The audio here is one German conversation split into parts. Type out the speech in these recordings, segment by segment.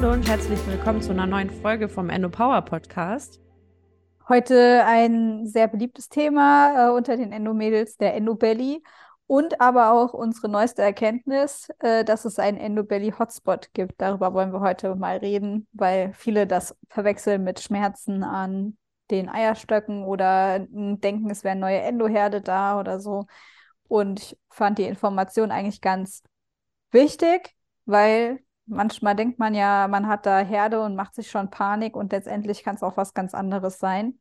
Hallo und herzlich willkommen zu einer neuen Folge vom Endo Power Podcast. Heute ein sehr beliebtes Thema äh, unter den Endomädels, der Endobelly. Und aber auch unsere neueste Erkenntnis, äh, dass es einen Endobelly-Hotspot gibt. Darüber wollen wir heute mal reden, weil viele das verwechseln mit Schmerzen an den Eierstöcken oder denken, es wäre eine neue Endoherde da oder so. Und ich fand die Information eigentlich ganz wichtig, weil manchmal denkt man ja, man hat da Herde und macht sich schon Panik und letztendlich kann es auch was ganz anderes sein.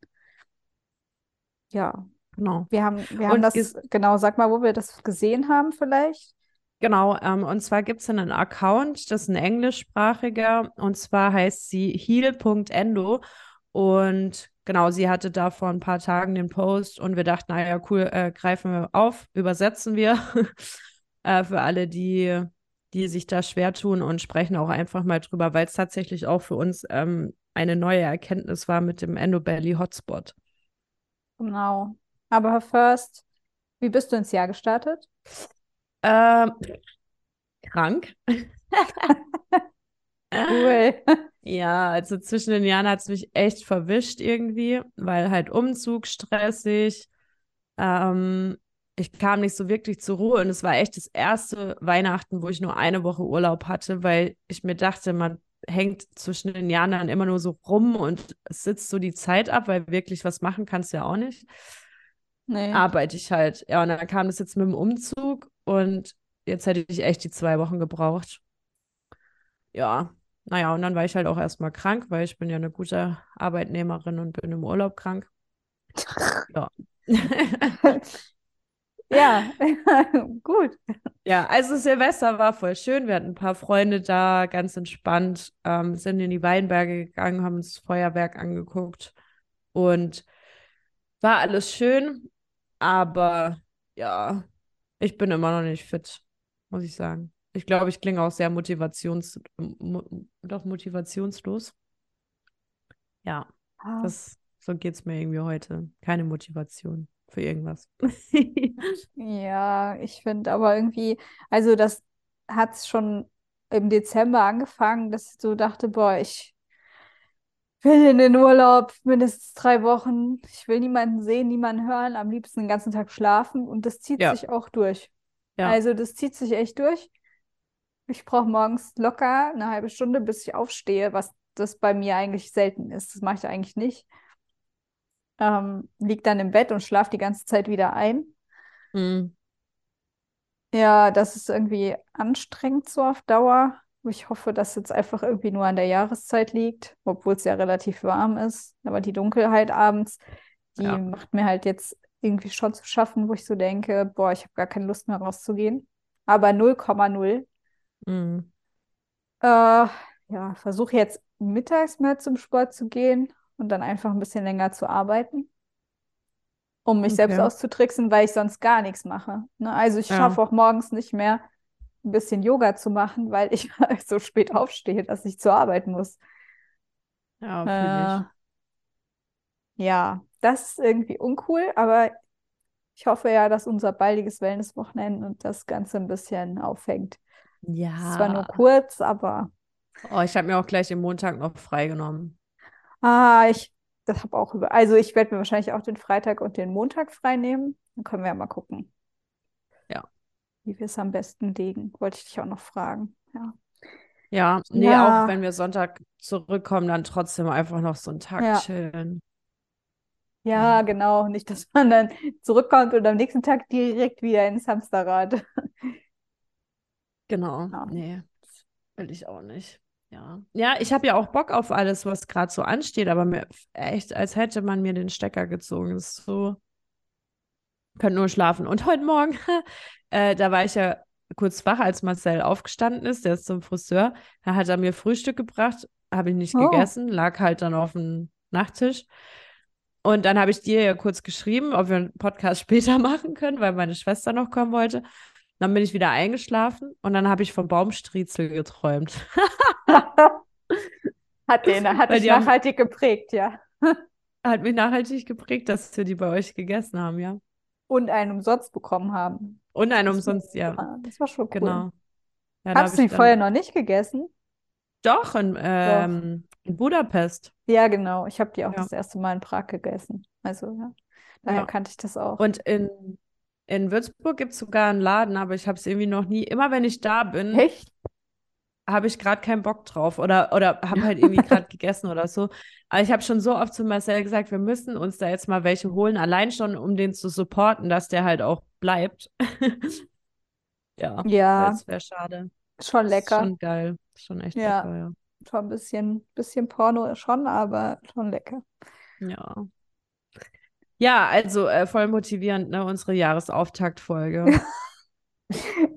Ja, genau. Wir haben, wir haben das, genau, sag mal, wo wir das gesehen haben vielleicht. Genau, ähm, und zwar gibt es einen Account, das ist ein englischsprachiger, und zwar heißt sie heal.endo. Und genau, sie hatte da vor ein paar Tagen den Post und wir dachten, naja, cool, äh, greifen wir auf, übersetzen wir äh, für alle, die, die sich da schwer tun und sprechen auch einfach mal drüber, weil es tatsächlich auch für uns ähm, eine neue Erkenntnis war mit dem Endobelly Hotspot. Genau. Aber first, wie bist du ins Jahr gestartet? Ähm, krank. cool. Ja, also zwischen den Jahren hat es mich echt verwischt irgendwie, weil halt Umzug stressig. Ähm, ich kam nicht so wirklich zur Ruhe und es war echt das erste Weihnachten, wo ich nur eine Woche Urlaub hatte, weil ich mir dachte, man hängt zwischen den Jahren dann immer nur so rum und sitzt so die Zeit ab, weil wirklich was machen kannst du ja auch nicht. Nee. Arbeite ich halt. Ja, und dann kam das jetzt mit dem Umzug und jetzt hätte ich echt die zwei Wochen gebraucht. Ja, naja, und dann war ich halt auch erstmal krank, weil ich bin ja eine gute Arbeitnehmerin und bin im Urlaub krank. Ja. ja, gut. Ja, also Silvester war voll schön. Wir hatten ein paar Freunde da, ganz entspannt, ähm, sind in die Weinberge gegangen, haben uns das Feuerwerk angeguckt und war alles schön, aber ja, ich bin immer noch nicht fit, muss ich sagen. Ich glaube, ich klinge auch sehr motivations mo doch motivationslos. Ja, ah. das, so geht es mir irgendwie heute. Keine Motivation für irgendwas. ja, ich finde aber irgendwie, also das hat es schon im Dezember angefangen, dass ich so dachte, boah, ich will in den Urlaub mindestens drei Wochen. Ich will niemanden sehen, niemanden hören, am liebsten den ganzen Tag schlafen und das zieht ja. sich auch durch. Ja. Also das zieht sich echt durch. Ich brauche morgens locker eine halbe Stunde, bis ich aufstehe, was das bei mir eigentlich selten ist. Das mache ich eigentlich nicht. Ähm, lieg dann im Bett und schlafe die ganze Zeit wieder ein. Mhm. Ja, das ist irgendwie anstrengend so auf Dauer. Ich hoffe, dass jetzt einfach irgendwie nur an der Jahreszeit liegt, obwohl es ja relativ warm ist. Aber die Dunkelheit abends, die ja. macht mir halt jetzt irgendwie schon zu schaffen, wo ich so denke, boah, ich habe gar keine Lust mehr rauszugehen. Aber 0,0. Mhm. Äh, ja, versuche jetzt mittags mehr zum Sport zu gehen und dann einfach ein bisschen länger zu arbeiten, um mich okay. selbst auszutricksen, weil ich sonst gar nichts mache. Ne? Also ich ja. schaffe auch morgens nicht mehr ein bisschen Yoga zu machen, weil ich so spät aufstehe, dass ich zur Arbeit muss. Ja, äh, ja, das ist irgendwie uncool, aber ich hoffe ja, dass unser baldiges Wellnesswochenende und das Ganze ein bisschen aufhängt. Ja. Zwar nur kurz, aber. Oh, ich habe mir auch gleich den Montag noch freigenommen. Ah, ich das habe auch über. Also ich werde mir wahrscheinlich auch den Freitag und den Montag freinehmen. Dann können wir ja mal gucken. Ja. Wie wir es am besten legen. Wollte ich dich auch noch fragen. Ja. Ja, nee, ja. auch wenn wir Sonntag zurückkommen, dann trotzdem einfach noch so einen Tag ja. chillen. Ja, genau. Nicht, dass man dann zurückkommt und am nächsten Tag direkt wieder ins Hamsterrad. Genau. Ja. Nee, will ich auch nicht. Ja. Ja, ich habe ja auch Bock auf alles, was gerade so ansteht, aber mir echt, als hätte man mir den Stecker gezogen. Das ist so. Könnt nur schlafen. Und heute Morgen, äh, da war ich ja kurz wach, als Marcel aufgestanden ist, der ist zum Friseur. Da hat er mir Frühstück gebracht, habe ich nicht oh. gegessen, lag halt dann auf dem Nachttisch. Und dann habe ich dir ja kurz geschrieben, ob wir einen Podcast später machen können, weil meine Schwester noch kommen wollte. Dann bin ich wieder eingeschlafen und dann habe ich vom Baumstriezel geträumt. hat den, hat dich nachhaltig haben, geprägt, ja. Hat mich nachhaltig geprägt, dass wir die bei euch gegessen haben, ja. Und einen umsonst bekommen haben. Und einen umsonst, ja. Das war schon cool. Genau. Ja, Hast du die vorher noch nicht gegessen? Doch, in, ähm, in Budapest. Ja, genau. Ich habe die auch Ja. das erste Mal in Prag gegessen. Also, ja. Daher Ja. kannte ich das auch. Und in, in Würzburg gibt es sogar einen Laden, aber ich habe es irgendwie noch nie. Immer wenn ich da bin, Echt? habe ich gerade keinen Bock drauf oder, oder habe halt irgendwie gerade gegessen oder so. Aber ich habe schon so oft zu Marcel gesagt, wir müssen uns da jetzt mal welche holen, allein schon, um den zu supporten, dass der halt auch bleibt. Ja, Ja, das wäre schade. schon lecker. schon geil. Schon echt Ja. lecker, ja. Schon ein bisschen, bisschen Porno schon, aber schon lecker. Ja. Ja, also äh, voll motivierend, ne, unsere Jahresauftaktfolge.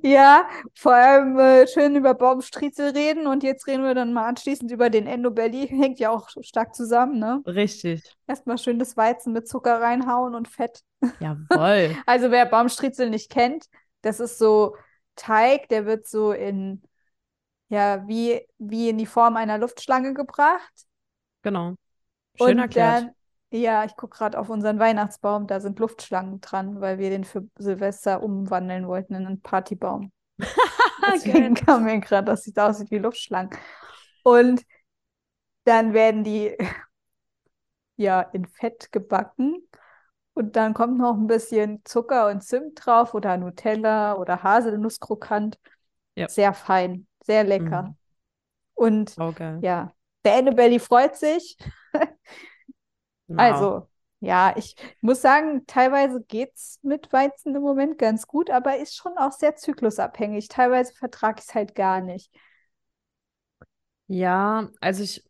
Ja, vor allem äh, schön über Baumstriezel reden und jetzt reden wir dann mal anschließend über den Endobelly. Hängt ja auch stark zusammen, ne? Richtig. Erstmal schön das Weizen mit Zucker reinhauen und Fett. Jawohl. Also wer Baumstriezel nicht kennt, das ist so Teig, der wird so in, ja, wie, wie in die Form einer Luftschlange gebracht. Genau. Schön Und erklärt. dann, ja, ich gucke gerade auf unseren Weihnachtsbaum, da sind Luftschlangen dran, weil wir den für Silvester umwandeln wollten in einen Partybaum. Deswegen kam mir gerade, dass sieht aussieht wie Luftschlangen. Und dann werden die ja in Fett gebacken. Und dann kommt noch ein bisschen Zucker und Zimt drauf oder Nutella oder Haselnusskrokant. Ja. Sehr fein, sehr lecker. Mhm. Und geil. ja, der Annabelly freut sich. Genau. Also, ja, ich muss sagen, teilweise geht's mit Weizen im Moment ganz gut, aber ist schon auch sehr zyklusabhängig. Teilweise vertrage ich es halt gar nicht. Ja, also ich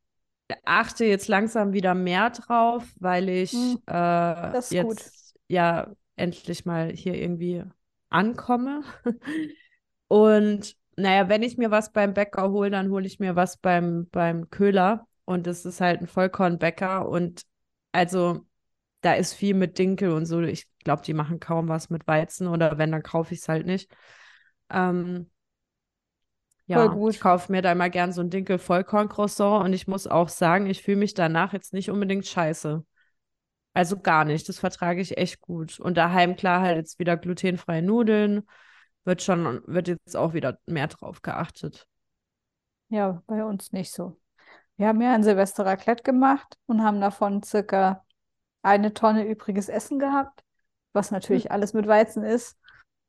achte jetzt langsam wieder mehr drauf, weil ich Hm, äh, ist gut. jetzt ja endlich mal hier irgendwie ankomme. Und naja, wenn ich mir was beim Bäcker hole, dann hole ich mir was beim, beim Köhler. Und das ist halt ein Vollkornbäcker. Und also da ist viel mit Dinkel und so. Ich glaube, die machen kaum was mit Weizen oder wenn, dann kaufe ich es halt nicht. Ähm, ja, gut. ich kaufe mir da immer gern so ein Dinkel-Vollkorn-Croissant und ich muss auch sagen, ich fühle mich danach jetzt nicht unbedingt scheiße. Also gar nicht. Das vertrage ich echt gut. Und daheim, klar, halt jetzt wieder glutenfreie Nudeln. Wird schon, wird jetzt auch wieder mehr drauf geachtet. Ja, bei uns nicht so. Wir haben ja ein Silvester Raclette gemacht und haben davon circa eine Tonne übriges Essen gehabt, was natürlich alles mit Weizen ist.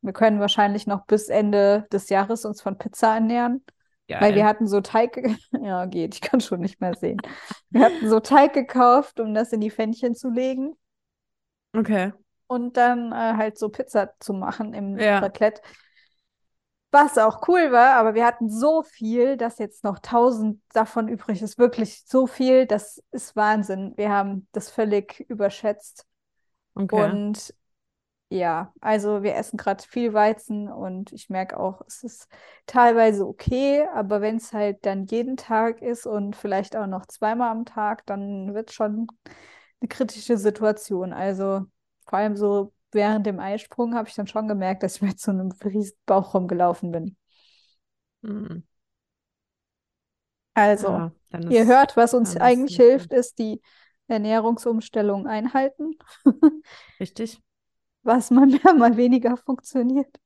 Wir können wahrscheinlich noch bis Ende des Jahres uns von Pizza ernähren. Weil wir Geil. hatten so Teig, ja geht, ich kann schon nicht mehr sehen. Wir hatten so Teig gekauft, um das in die Pfännchen zu legen Okay. und dann äh, halt so Pizza zu machen im Ja. Raclette. Was auch cool war, aber wir hatten so viel, dass jetzt noch tausend davon übrig ist. Wirklich so viel, das ist Wahnsinn. Wir haben das völlig überschätzt. Okay. Und ja, also wir essen gerade viel Weizen und ich merke auch, es ist teilweise okay, aber wenn es halt dann jeden Tag ist und vielleicht auch noch zweimal am Tag, dann wird schon eine kritische Situation. Also vor allem so während dem Eisprung habe ich dann schon gemerkt, dass ich mit so einem riesen Bauch rumgelaufen bin. Mhm. Also, Ja, ihr hört, was uns eigentlich hilft, ist die Ernährungsumstellung einhalten, Richtig. was mal mehr, mal weniger funktioniert.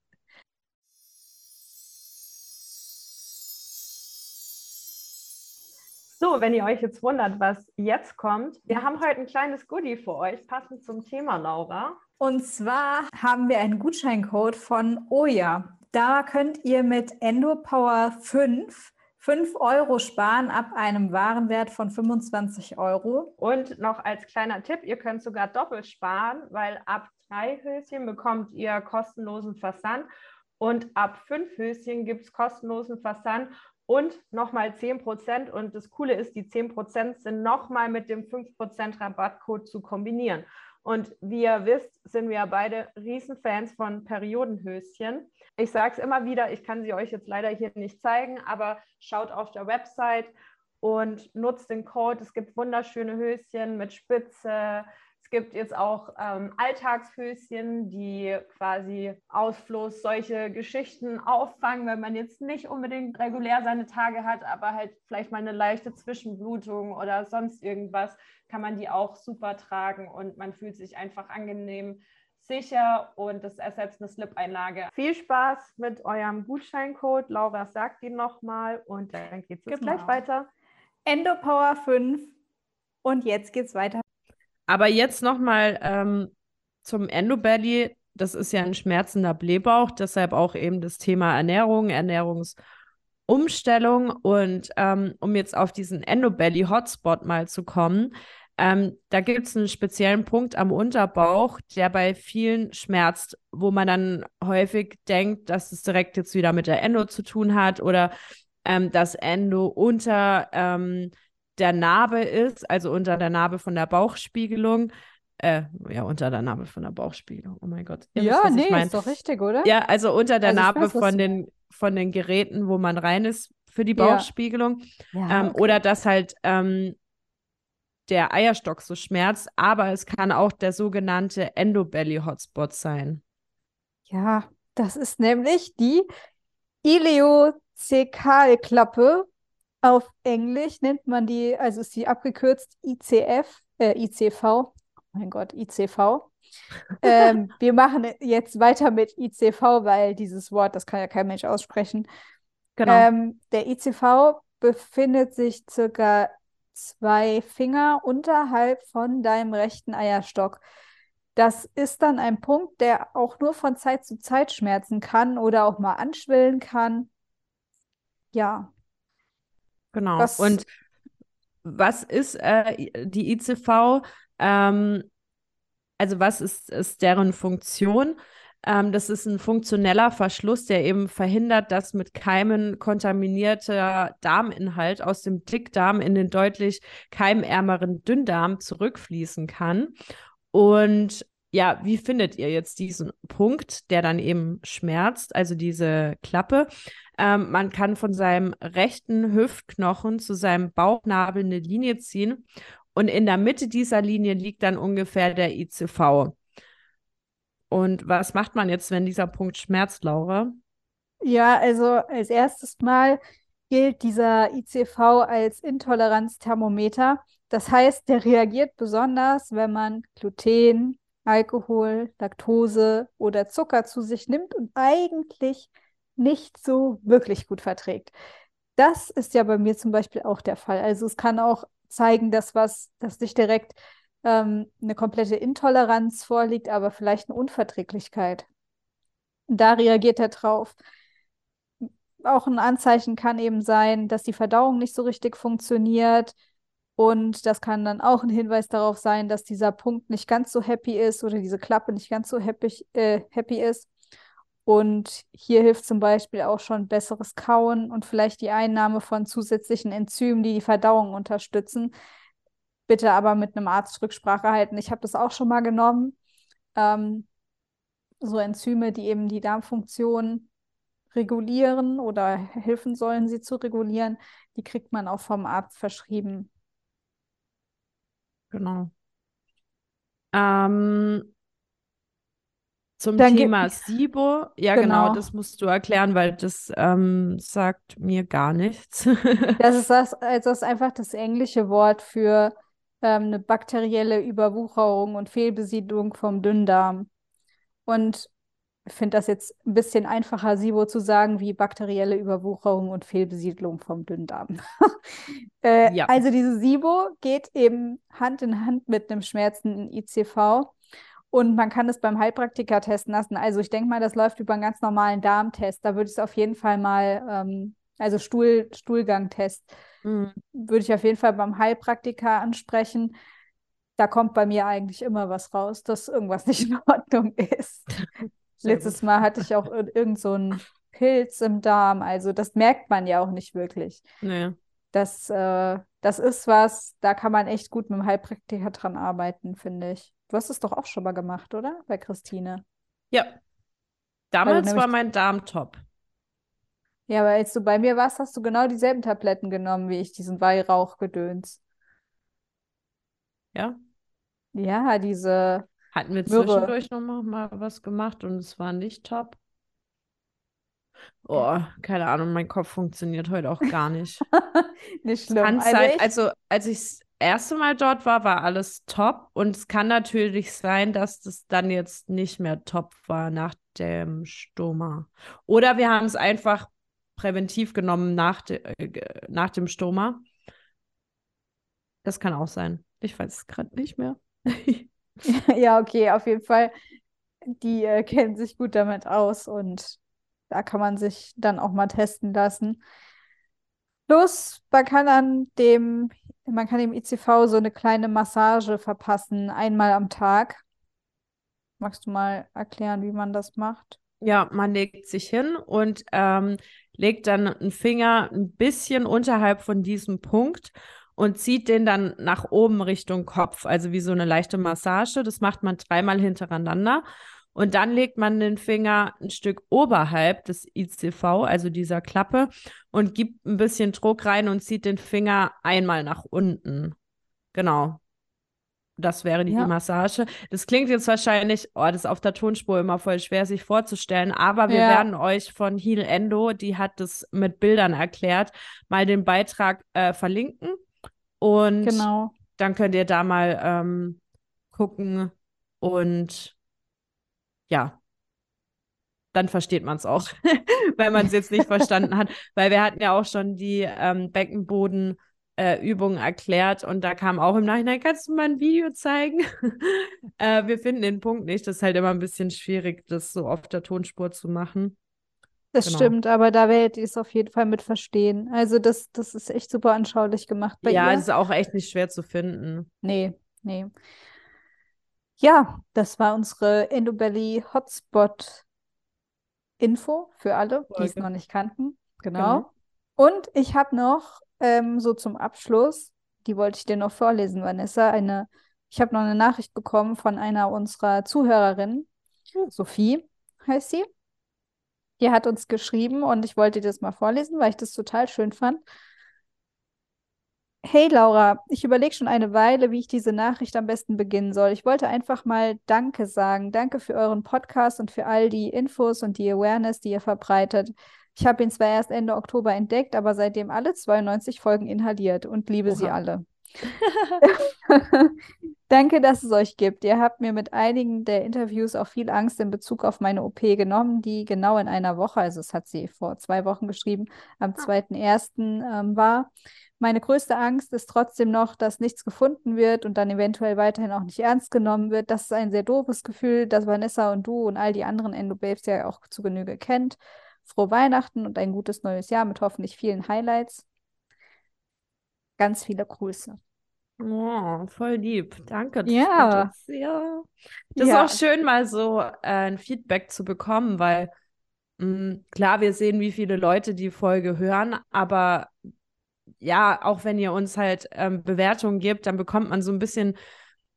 So, wenn ihr euch jetzt wundert, was jetzt kommt, wir haben heute ein kleines Goodie für euch, passend zum Thema, Laura. Und zwar haben wir einen Gutscheincode von Oja. Da könnt ihr mit EndoPower 5 5 Euro sparen ab einem Warenwert von 25 Euro. Und noch als kleiner Tipp, ihr könnt sogar doppelt sparen, weil ab drei Höschen bekommt ihr kostenlosen Versand und ab fünf Höschen gibt es kostenlosen Versand und nochmal 10%. Und das Coole ist, die 10% sind nochmal mit dem 5% Rabattcode zu kombinieren. Und wie ihr wisst, sind wir beide Riesenfans von Periodenhöschen. Ich sage es immer wieder, ich kann sie euch jetzt leider hier nicht zeigen, aber schaut auf der Website und nutzt den Code. Es gibt wunderschöne Höschen mit Spitze. Es gibt jetzt auch ähm, Alltagshöschen, die quasi Ausfluss, solche Geschichten auffangen, wenn man jetzt nicht unbedingt regulär seine Tage hat, aber halt vielleicht mal eine leichte Zwischenblutung oder sonst irgendwas, kann man die auch super tragen und man fühlt sich einfach angenehm sicher und das ersetzt eine Slip-Einlage. Viel Spaß mit eurem Gutscheincode. Laura sagt ihn nochmal und dann geht es Genau. gleich weiter. Endopower 5. Und jetzt geht's weiter. Aber jetzt nochmal ähm, zum Endobelly. Das ist ja ein schmerzender Blähbauch, deshalb auch eben das Thema Ernährung, Ernährungsumstellung. Und ähm, um jetzt auf diesen Endobelly-Hotspot mal zu kommen, ähm, da gibt es einen speziellen Punkt am Unterbauch, der bei vielen schmerzt, wo man dann häufig denkt, dass es direkt jetzt wieder mit der Endo zu tun hat oder ähm, das Endo unter ähm, der Narbe ist, also unter der Narbe von der Bauchspiegelung. Äh, ja, unter der Narbe von der Bauchspiegelung. Oh mein Gott. Ihr wisst, was ich mein. ist doch richtig, oder? Ja, also unter der Also Narbe weiß, von den, von den Geräten, wo man rein ist für die Ja. Bauchspiegelung. Ja, Ähm, okay. Oder dass halt ähm, der Eierstock so schmerzt, aber es kann auch der sogenannte Endobelly-Hotspot sein. Ja, das ist nämlich die Ileozekalklappe. Auf Englisch nennt man die, also ist die abgekürzt ICF, äh, ICV. Oh mein Gott, ICV. ähm, wir machen jetzt weiter mit ICV, weil dieses Wort, das kann ja kein Mensch aussprechen. Genau. Ähm, der ICV befindet sich circa zwei Finger unterhalb von deinem rechten Eierstock. Das ist dann ein Punkt, der auch nur von Zeit zu Zeit schmerzen kann oder auch mal anschwillen kann. Ja, Genau. Was- Und was ist äh, die ICV? Ähm, also was ist, ist deren Funktion? Ähm, das ist ein funktioneller Verschluss, der eben verhindert, dass mit Keimen kontaminierter Darminhalt aus dem Dickdarm in den deutlich keimärmeren Dünndarm zurückfließen kann. Und ja, wie findet ihr jetzt diesen Punkt, der dann eben schmerzt, also diese Klappe? Ähm, man kann von seinem rechten Hüftknochen zu seinem Bauchnabel eine Linie ziehen und in der Mitte dieser Linie liegt dann ungefähr der ICV. Und was macht man jetzt, wenn dieser Punkt schmerzt, Laura? Ja, also als erstes Mal gilt dieser ICV als Intoleranzthermometer. Das heißt, der reagiert besonders, wenn man Gluten, Alkohol, Laktose oder Zucker zu sich nimmt und eigentlich nicht so wirklich gut verträgt. Das ist ja bei mir zum Beispiel auch der Fall. Also es kann auch zeigen, dass was, dass nicht direkt ähm, eine komplette Intoleranz vorliegt, aber vielleicht eine Unverträglichkeit. Da reagiert er drauf. Auch ein Anzeichen kann eben sein, dass die Verdauung nicht so richtig funktioniert. Und das kann dann auch ein Hinweis darauf sein, dass dieser Punkt nicht ganz so happy ist oder diese Klappe nicht ganz so happy, äh, happy ist. Und hier hilft zum Beispiel auch schon besseres Kauen und vielleicht die Einnahme von zusätzlichen Enzymen, die die Verdauung unterstützen. Bitte aber mit einem Arzt Rücksprache halten. Ich habe das auch schon mal genommen. Ähm, so Enzyme, die eben die Darmfunktion regulieren oder helfen sollen, sie zu regulieren, die kriegt man auch vom Arzt verschrieben. Genau. Ähm, zum Dann Thema SIBO, ja genau, Genau. das musst du erklären, weil das ähm, sagt mir gar nichts. Das ist das, also das ist einfach das englische Wort für ähm, eine bakterielle Überwucherung und Fehlbesiedlung vom Dünndarm. Und finde das jetzt ein bisschen einfacher, SIBO zu sagen, wie bakterielle Überwucherung und Fehlbesiedlung vom Dünndarm. äh, Ja. Also diese SIBO geht eben Hand in Hand mit einem schmerzenden ICV. Und man kann es beim Heilpraktiker testen lassen. Also ich denke mal, das läuft über einen ganz normalen Darmtest. Da würde ich es auf jeden Fall mal, ähm, also Stuhl, Stuhlgangtest, Mhm. würde ich auf jeden Fall beim Heilpraktiker ansprechen. Da kommt bei mir eigentlich immer was raus, dass irgendwas nicht in Ordnung ist. Letztes. Mal hatte ich auch ir- irgend so einen Pilz im Darm. Also das merkt man ja auch nicht wirklich. Nee. Das, äh, das ist was, da kann man echt gut mit dem Heilpraktiker dran arbeiten, finde ich. Du hast es doch auch schon mal gemacht, oder? Bei Christine. Ja. Damals war mein Darm top. Ja, aber als du bei mir warst, hast du genau dieselben Tabletten genommen wie ich, diesen Weihrauchgedöns. Ja. Ja, diese, Hatten wir zwischendurch noch mal, was gemacht und es war nicht top. Oh, keine Ahnung, mein Kopf funktioniert heute auch gar nicht. nicht schlimm. Also sein, ich, also als ich es erste Mal dort war, war alles top. Und es kann natürlich sein, dass das dann jetzt nicht mehr top war nach dem Stoma. Oder wir haben es einfach präventiv genommen nach, de, äh, nach dem Stoma. Das kann auch sein. Ich weiß es gerade nicht mehr. ja, okay, auf jeden Fall. Die äh, kennen sich gut damit aus und da kann man sich dann auch mal testen lassen. Plus, man kann an dem, man kann dem ICV so eine kleine Massage verpassen, einmal am Tag. Magst du mal erklären, wie man das macht? Ja, man legt sich hin und ähm, legt dann einen Finger ein bisschen unterhalb von diesem Punkt und zieht den dann nach oben Richtung Kopf, also wie so eine leichte Massage. Das macht man dreimal hintereinander. Und dann legt man den Finger ein Stück oberhalb des ICV, also dieser Klappe, und gibt ein bisschen Druck rein und zieht den Finger einmal nach unten. Genau. Das wäre die, ja. Massage. Das klingt jetzt wahrscheinlich, oh, das ist auf der Tonspur immer voll schwer sich vorzustellen, aber wir ja. werden euch von Heal Endo, die hat das mit Bildern erklärt, mal den Beitrag äh, verlinken. Und genau. dann könnt ihr da mal ähm, gucken und ja, dann versteht man es auch, weil man es jetzt nicht verstanden hat. Weil wir hatten ja auch schon die ähm, Beckenboden. Äh, erklärt und da kam auch im Nachhinein, kannst du mal ein Video zeigen? äh, wir finden den Punkt nicht. Das ist halt immer ein bisschen schwierig, das so auf der Tonspur zu machen. Das genau. stimmt, aber da werdet ihr es auf jeden Fall mit verstehen. Also das, das ist echt super anschaulich gemacht bei ja, ihr. Ja, ist auch echt nicht schwer zu finden. Nee, nee. Ja, das war unsere Endobelly Hotspot Info für alle, die es noch nicht kannten. Genau. genau. Und ich habe noch ähm, so zum Abschluss, die wollte ich dir noch vorlesen, Vanessa, eine, ich habe noch eine Nachricht bekommen von einer unserer Zuhörerinnen, hm. Sophie heißt sie. Die hat uns geschrieben und ich wollte dir das mal vorlesen, weil ich das total schön fand. Hey Laura, ich überlege schon eine Weile, wie ich diese Nachricht am besten beginnen soll. Ich wollte einfach mal Danke sagen. Danke für euren Podcast und für all die Infos und die Awareness, die ihr verbreitet. Ich habe ihn zwar erst Ende Oktober entdeckt, aber seitdem alle 92 Folgen inhaliert und liebe Oha. sie alle. Danke, dass es euch gibt. Ihr habt mir mit einigen der Interviews auch viel Angst in Bezug auf meine OP genommen, die genau in einer Woche, also es hat sie vor zwei Wochen geschrieben, am 2.1. Ähm, war. Meine größte Angst ist trotzdem noch, dass nichts gefunden wird und dann eventuell weiterhin auch nicht ernst genommen wird. Das ist ein sehr doofes Gefühl, das Vanessa und du und all die anderen Endobabes ja auch zu Genüge kennt. Frohe Weihnachten und ein gutes neues Jahr mit hoffentlich vielen Highlights. Ganz viele Grüße. Oh, voll lieb. Danke. Das ja. ja. Das ja. ist auch schön, mal so äh, ein Feedback zu bekommen, weil mh, mm, klar, wir sehen, wie viele Leute die Folge hören, aber ja, auch wenn ihr uns halt ähm, Bewertungen gebt, dann bekommt man so ein bisschen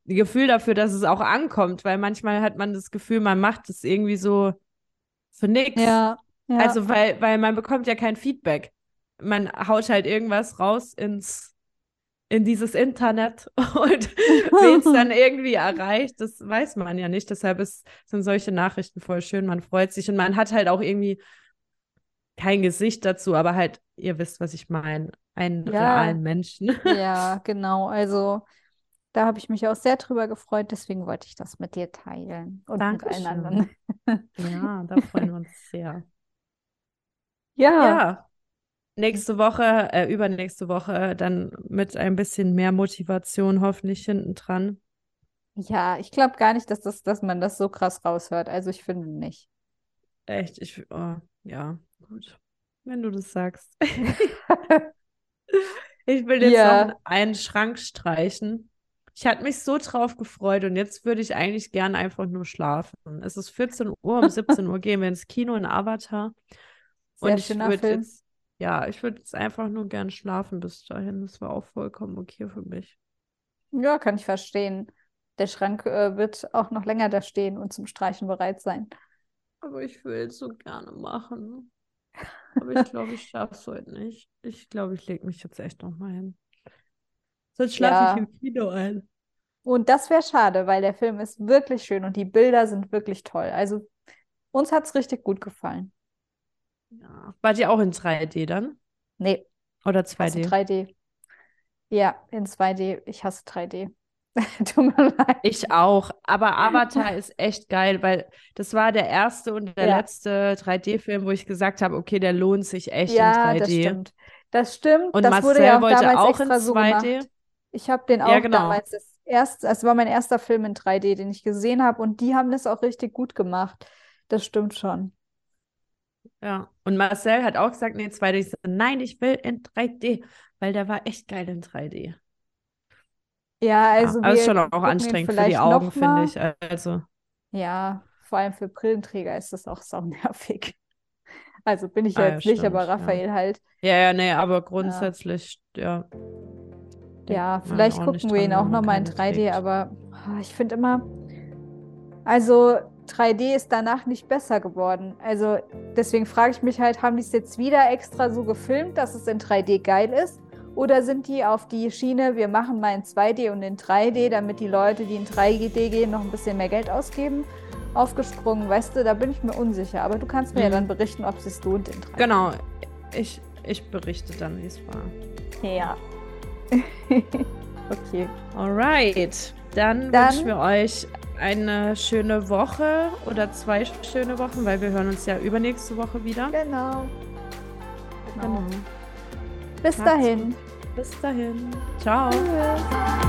Gefühl dafür, dass es auch ankommt, weil manchmal hat man das Gefühl, man macht es irgendwie so für nichts. Ja, ja. Also, weil, weil man bekommt ja kein Feedback. Man haut halt irgendwas raus ins, in dieses Internet und wen es dann irgendwie erreicht, das weiß man ja nicht. Deshalb ist, sind solche Nachrichten voll schön. Man freut sich und man hat halt auch irgendwie kein Gesicht dazu, aber halt, ihr wisst, was ich meine, einen ja. realen Menschen. Ja, genau. Also da habe ich mich auch sehr drüber gefreut, deswegen wollte ich das mit dir teilen und Dankeschön. mit allen anderen. Ja, da freuen wir uns sehr. Ja. ja. Nächste Woche, äh, übernächste Woche dann mit ein bisschen mehr Motivation hoffentlich hinten dran. Ja, ich glaube gar nicht, dass, das, dass man das so krass raushört. Also ich finde nicht. Echt, ich, oh, ja. Gut, wenn du das sagst. ich will jetzt ja. noch einen Schrank streichen. Ich hatte mich so drauf gefreut und jetzt würde ich eigentlich gern einfach nur schlafen. Es ist 14 Uhr, um 17 Uhr gehen wir ins Kino in Avatar. Sehr und ich würde jetzt, ja, ich würde jetzt einfach nur gern schlafen bis dahin. Das war auch vollkommen okay für mich. Ja, kann ich verstehen. Der Schrank äh, wird auch noch länger da stehen und zum Streichen bereit sein. Aber ich will es so gerne machen. Aber ich glaube, ich schaffe es heute nicht. Ich glaube, ich lege mich jetzt echt nochmal hin. Sonst schlafe ja. ich im Kino ein. Und das wäre schade, weil der Film ist wirklich schön und die Bilder sind wirklich toll. Also uns hat es richtig gut gefallen. Ja. Wart ihr auch in 3D dann? Nee. Oder 2D? Also 3D. Ja, in 2D. Ich hasse 3D. Tut mir leid. Ich auch. Aber Avatar ist echt geil, weil das war der erste und der Ja. letzte 3D-Film, wo ich gesagt habe, okay, der lohnt sich echt Ja, in 3D. das stimmt. Das stimmt. Und das Marcel wurde ja auch wollte damals auch in extra so 2D. gemacht. Ich habe den Ja, auch genau. damals das erste, es war mein erster Film in 3D, den ich gesehen habe und die haben das auch richtig gut gemacht. Das stimmt schon. Ja. Und Marcel hat auch gesagt, nee, 2D. Ich so, nein, ich will in 3D, weil der war echt geil in 3D. Ja, also ja, aber ist schon auch anstrengend für die Augen, finde ich. Also, Ja, vor allem für Brillenträger ist das auch sau nervig. Also bin ich Ah, ja ja, jetzt nicht, aber stimmt, ja. Raphael halt. ja, ja, nee, aber grundsätzlich, ja. Ja, vielleicht gucken nicht wir ihn auch nochmal in keine 3D, trägt. aber ah, ich finde immer, also 3D ist danach nicht besser geworden. Also deswegen frage ich mich halt, haben die es jetzt wieder extra so gefilmt, dass es in 3D geil ist? Oder sind die auf die Schiene, wir machen mal in 2D und in 3D, damit die Leute, die in 3D gehen, noch ein bisschen mehr Geld ausgeben, aufgesprungen? Weißt du, da bin ich mir unsicher. Aber du kannst mir ja Mhm. dann berichten, ob es sich lohnt in 3D. Genau. Ich, ich berichte dann, wie es war. Ja. okay. Alright. Dann, Dann- wünschen wir euch eine schöne Woche oder zwei schöne Wochen, weil wir hören uns ja übernächste Woche wieder. Genau. Genau. Bis Macht's dahin. gut. Bis dahin. Ciao. Tschüss.